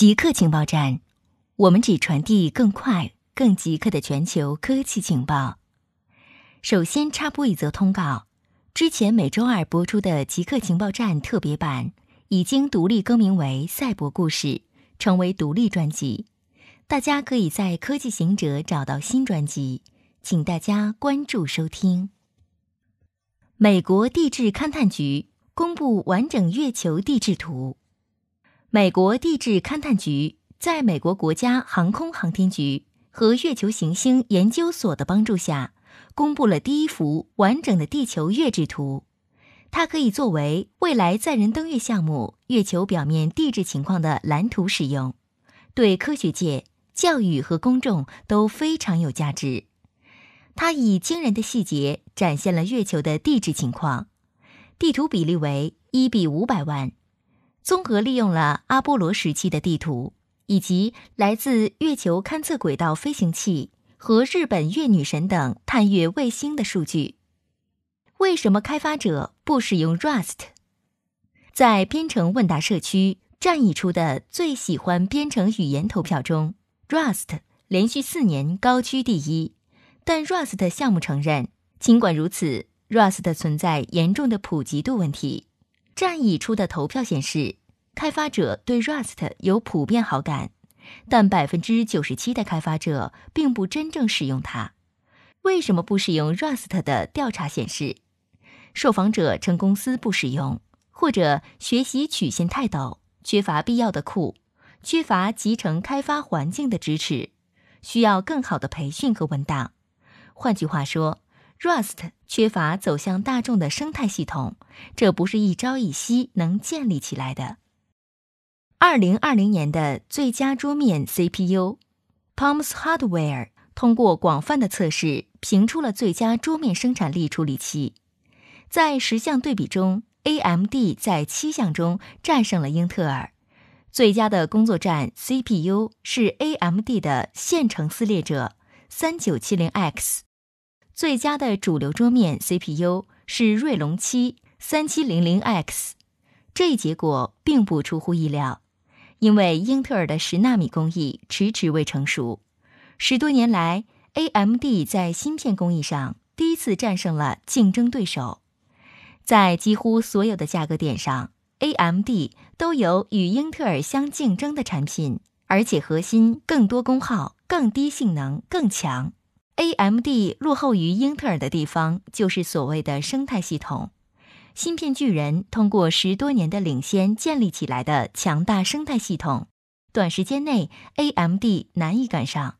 极客情报站，我们只传递更快、更极客的全球科技情报。首先插播一则通告：之前每周二播出的极客情报站特别版已经独立更名为《赛博故事》，成为独立专辑。大家可以在科技行者找到新专辑，请大家关注收听。美国地质勘探局公布完整月球地质图。美国地质勘探局在美国国家航空航天局和月球行星研究所的帮助下，公布了第一幅完整的地球月质图。它可以作为未来载人登月项目月球表面地质情况的蓝图使用，对科学界、教育和公众都非常有价值。它以惊人的细节展现了月球的地质情况，地图比例为一比五百万。综合利用了阿波罗时期的地图，以及来自月球勘测轨道飞行器和日本月女神等探月卫星的数据。为什么开发者不使用 Rust？在编程问答社区战役出的最喜欢编程语言投票中，Rust 连续四年高居第一。但 Rust 项目承认，尽管如此，Rust 存在严重的普及度问题。战役出的投票显示，开发者对 Rust 有普遍好感，但百分之九十七的开发者并不真正使用它。为什么不使用 Rust 的调查显示，受访者称公司不使用，或者学习曲线太陡，缺乏必要的库，缺乏集成开发环境的支持，需要更好的培训和文档。换句话说。Rust 缺乏走向大众的生态系统，这不是一朝一夕能建立起来的。二零二零年的最佳桌面 CPU，Tom's Hardware 通过广泛的测试评出了最佳桌面生产力处理器。在十项对比中，AMD 在七项中战胜了英特尔。最佳的工作站 CPU 是 AMD 的线程撕裂者三九七零 X。最佳的主流桌面 CPU 是锐龙七三七零零 X，这一结果并不出乎意料，因为英特尔的十纳米工艺迟迟未成熟。十多年来，AMD 在芯片工艺上第一次战胜了竞争对手，在几乎所有的价格点上，AMD 都有与英特尔相竞争的产品，而且核心更多功耗、更低性能、更强。AMD 落后于英特尔的地方，就是所谓的生态系统。芯片巨人通过十多年的领先建立起来的强大生态系统，短时间内 AMD 难以赶上。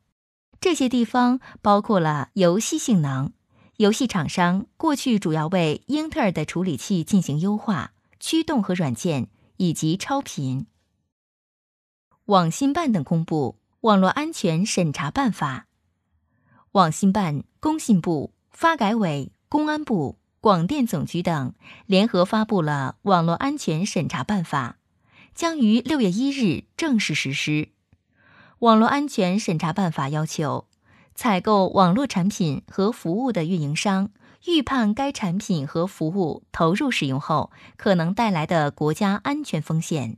这些地方包括了游戏性能，游戏厂商过去主要为英特尔的处理器进行优化、驱动和软件，以及超频。网信办等公布网络安全审查办法。网信办、工信部、发改委、公安部、广电总局等联合发布了《网络安全审查办法》，将于六月一日正式实施。《网络安全审查办法》要求，采购网络产品和服务的运营商预判该产品和服务投入使用后可能带来的国家安全风险，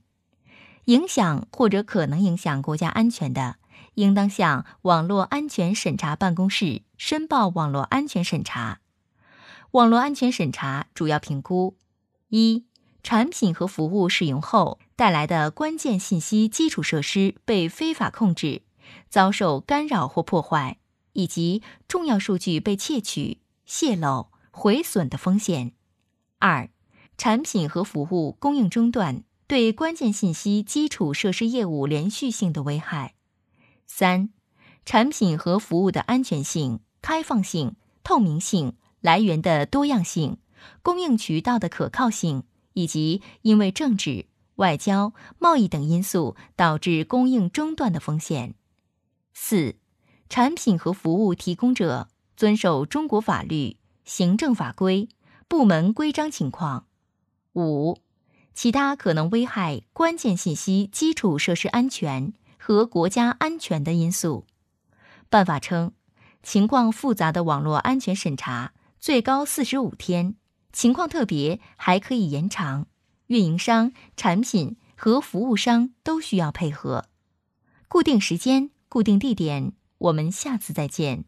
影响或者可能影响国家安全的。应当向网络安全审查办公室申报网络安全审查。网络安全审查主要评估：一、产品和服务使用后带来的关键信息基础设施被非法控制、遭受干扰或破坏，以及重要数据被窃取、泄露、毁损的风险；二、产品和服务供应中断对关键信息基础设施业务连续性的危害。三、产品和服务的安全性、开放性、透明性、来源的多样性、供应渠道的可靠性，以及因为政治、外交、贸易等因素导致供应中断的风险。四、产品和服务提供者遵守中国法律、行政法规、部门规章情况。五、其他可能危害关键信息基础设施安全。和国家安全的因素。办法称，情况复杂的网络安全审查最高四十五天，情况特别还可以延长。运营商、产品和服务商都需要配合。固定时间，固定地点，我们下次再见。